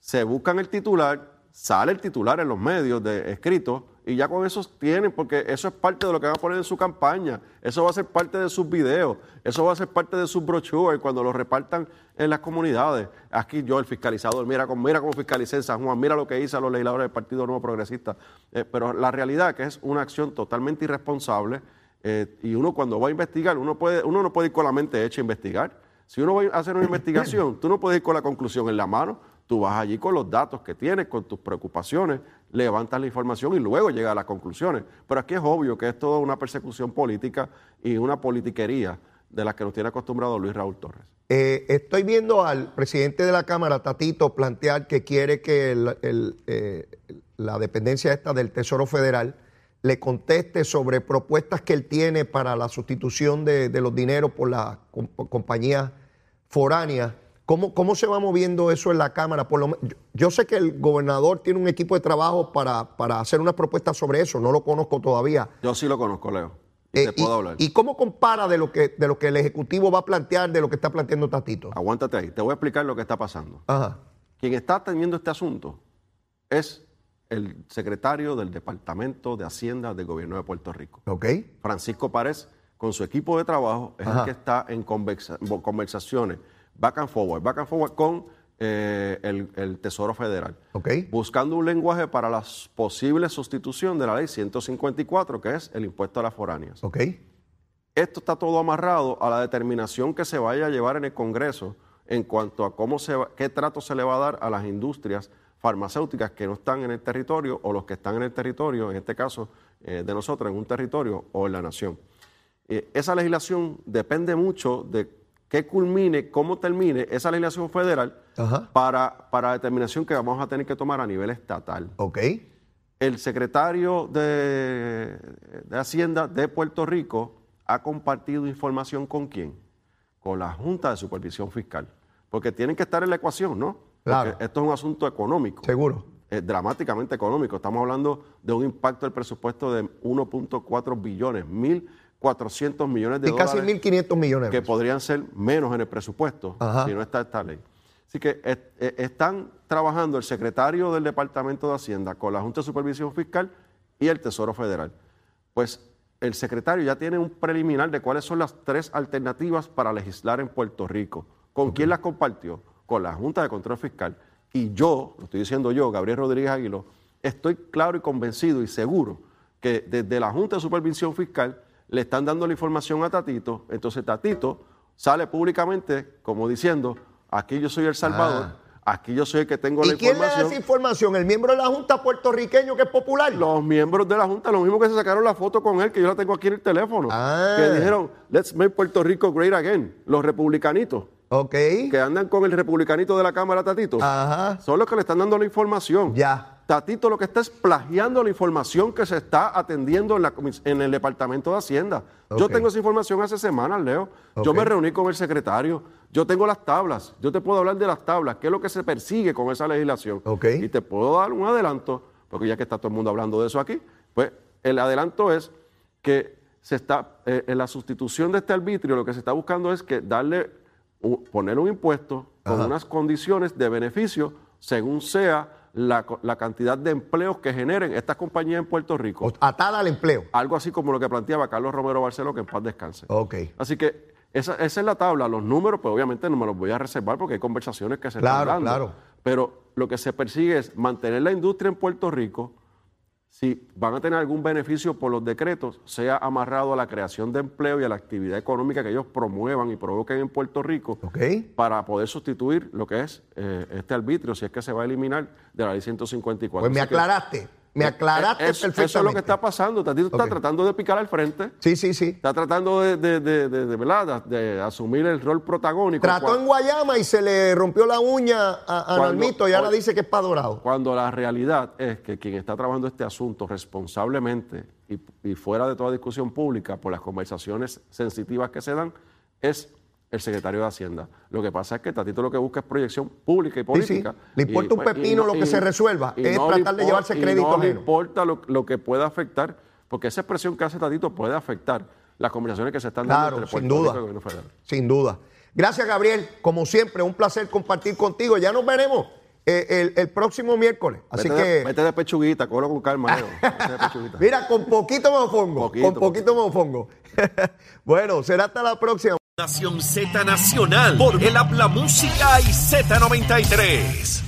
se buscan el titular, sale el titular en los medios de escrito y ya con eso tienen, porque eso es parte de lo que van a poner en su campaña, eso va a ser parte de sus videos, eso va a ser parte de sus brochures cuando lo repartan en las comunidades. Aquí yo, el fiscalizador, mira cómo, mira cómo fiscalicé en San Juan, mira lo que hice a los legisladores del Partido Nuevo Progresista. Eh, pero la realidad es que es una acción totalmente irresponsable eh, y uno cuando va a investigar, uno, puede, uno no puede ir con la mente hecha a investigar. Si uno va a hacer una investigación, tú no puedes ir con la conclusión en la mano, tú vas allí con los datos que tienes, con tus preocupaciones, levantas la información y luego llegas a las conclusiones. Pero aquí es obvio que es toda una persecución política y una politiquería de la que nos tiene acostumbrado Luis Raúl Torres. Eh, estoy viendo al presidente de la Cámara, Tatito, plantear que quiere que eh, la dependencia esta del Tesoro Federal le conteste sobre propuestas que él tiene para la sustitución de, de los dineros por las compañías foráneas ¿Cómo, ¿Cómo se va moviendo eso en la Cámara? Por lo, yo, yo sé que el gobernador tiene un equipo de trabajo para, para hacer una propuesta sobre eso, no lo conozco todavía. Yo sí lo conozco, Leo. Eh, te puedo hablar. ¿Y cómo compara de lo, que, de lo que el Ejecutivo va a plantear de lo que está planteando Tatito? Aguántate ahí. Te voy a explicar lo que está pasando. Ajá. Quien está atendiendo este asunto es el secretario del Departamento de Hacienda del Gobierno de Puerto Rico. ¿Ok? Francisco Párez, con su equipo de trabajo, es Ajá. el que está en conversa- conversaciones, back and forward, back and forward con eh, el, el Tesoro Federal, buscando un lenguaje para la posible sustitución de la ley 154, que es el impuesto a las foráneas. Esto está todo amarrado a la determinación que se vaya a llevar en el Congreso en cuanto a cómo se va- qué trato se le va a dar a las industrias farmacéuticas que no están en el territorio o los que están en el territorio, en este caso eh, de nosotros, en un territorio o en la nación. Eh, esa legislación depende mucho de qué culmine, cómo termine esa legislación federal Ajá. para, para determinación que vamos a tener que tomar a nivel estatal ¿Ok? el secretario de, de Hacienda de Puerto Rico ha compartido información con quién? Con la Junta de Supervisión Fiscal. Porque tienen que estar en la ecuación, ¿no? Claro. Porque esto es un asunto económico. Seguro. eh, dramáticamente económico. Estamos hablando de un impacto del presupuesto de 1.4 billones, 1.400 millones de Y casi dólares 1.500 millones. de que podrían ser menos en el presupuesto Ajá. si no está esta ley. Así que eh, están trabajando el secretario del Departamento de Hacienda con la Junta de Supervisión Fiscal y el Tesoro Federal. Pues el secretario ya tiene un preliminar de cuáles son las tres alternativas para legislar en Puerto Rico. ¿Con quién las compartió? Con la Junta de Control Fiscal. Y yo, lo estoy diciendo yo, Gabriel Rodríguez Aguiló, estoy claro y convencido y seguro que desde la Junta de Supervisión Fiscal le están dando la información a Tatito, entonces Tatito sale públicamente como diciendo, aquí yo soy el Salvador, aquí yo soy el que tengo la Ah. ¿Y quién le da esa información? ¿El miembro de la Junta puertorriqueño que es popular? Los miembros de la Junta, los mismos que se sacaron la foto con él, que yo la tengo aquí en el teléfono, Ah. que dijeron, let's make Puerto Rico great again, los republicanitos, Ok. que andan con el republicanito de la Cámara Tatito, Ajá. son los que le están dando la información. Ya. Tatito lo que está es plagiando la información que se está atendiendo en, la comis- en el Departamento de Hacienda. Yo tengo esa información hace semanas, Leo. Yo me reuní con el secretario. Yo tengo las tablas. Yo te puedo hablar de las tablas. ¿Qué es lo que se persigue con esa legislación? Ok. Y te puedo dar un adelanto, porque ya que está todo el mundo hablando de eso aquí, pues el adelanto es que se está, eh, en la sustitución de este arbitrio, lo que se está buscando es que darle, poner un impuesto con Ajá. unas condiciones de beneficio según sea la, la cantidad de empleos que generen estas compañías en Puerto Rico. Atada al empleo. Algo así como lo que planteaba Carlos Romero Barceló, que en paz descanse. Ok. Así que esa, esa es la tabla. Los números, pues obviamente no me los voy a reservar porque hay conversaciones que se Claro, están dando. claro. Pero lo que se persigue es mantener la industria en Puerto Rico. Si van a tener algún beneficio por los decretos, sea amarrado a la creación de empleo y a la actividad económica que ellos promuevan y provoquen en Puerto Rico Ok. para poder sustituir lo que es eh, este arbitrio, si es que se va a eliminar de la ley 154. Pues me aclaraste. Me aclaraste es- eso, perfectamente. Eso es lo que está pasando. Tatito está tratando de picar al frente. Sí, sí, sí. Está tratando de, de, de- de- asumir el rol protagónico. Trató en Guayama y se le rompió la uña a, a Cuando- y ahora dice que es para Dorado. Cuando la realidad es que quien está trabajando este asunto responsablemente y, y fuera de toda discusión pública por las conversaciones sensitivas que se dan es el secretario de Hacienda. Lo que pasa es que Tatito lo que busca es proyección pública y política. sí. Le importa Y, un pepino y lo que se resuelva. Es no tratar de llevarse crédito no le importa lo, lo que pueda afectar, porque esa expresión que hace Tatito puede afectar las conversaciones que se están dando Claro, entre sin duda. Y el gobierno federal. Sin duda. Gracias, Gabriel. Como siempre, un placer compartir contigo. Ya nos veremos eh, el, el próximo miércoles. Así vete, que. de, vete de pechuguita, cógelo con calma. Mira, con poquito me opongo. Poquito, con poquito me opongo. bueno, será hasta la próxima. Nación Z Nacional por el Habla Música y Z93.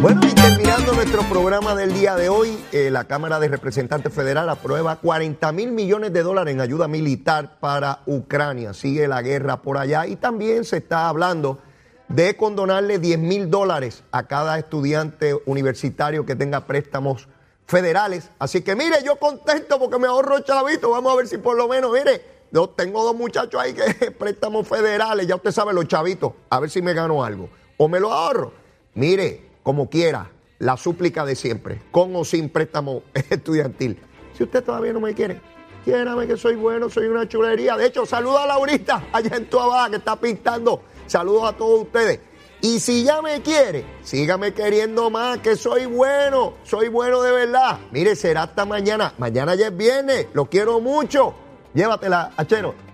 Bueno, y terminando nuestro programa del día de hoy, eh, la Cámara de Representantes Federal aprueba 40 mil millones de dólares en ayuda militar para Ucrania. Sigue la guerra por allá y también se está hablando de condonarle 10 mil dólares a cada estudiante universitario que tenga préstamos federales. Así que mire, yo contento porque me ahorro chavito. Vamos a ver si por lo menos, mire, tengo dos muchachos ahí que préstamos federales, ya usted sabe, los chavitos, a ver si me gano algo. O me lo ahorro. Mire, como quiera, la súplica de siempre, con o sin préstamo estudiantil. Si usted todavía no me quiere, quiérame que soy bueno, soy una chulería. De hecho, saludo a Laurita allá en tu abajo que está pintando. Saludos a todos ustedes. Y si ya me quiere, sígame queriendo más, que soy bueno, soy bueno de verdad. Mire, será hasta mañana. Mañana ya es viernes, lo quiero mucho. Llévatela, Achero.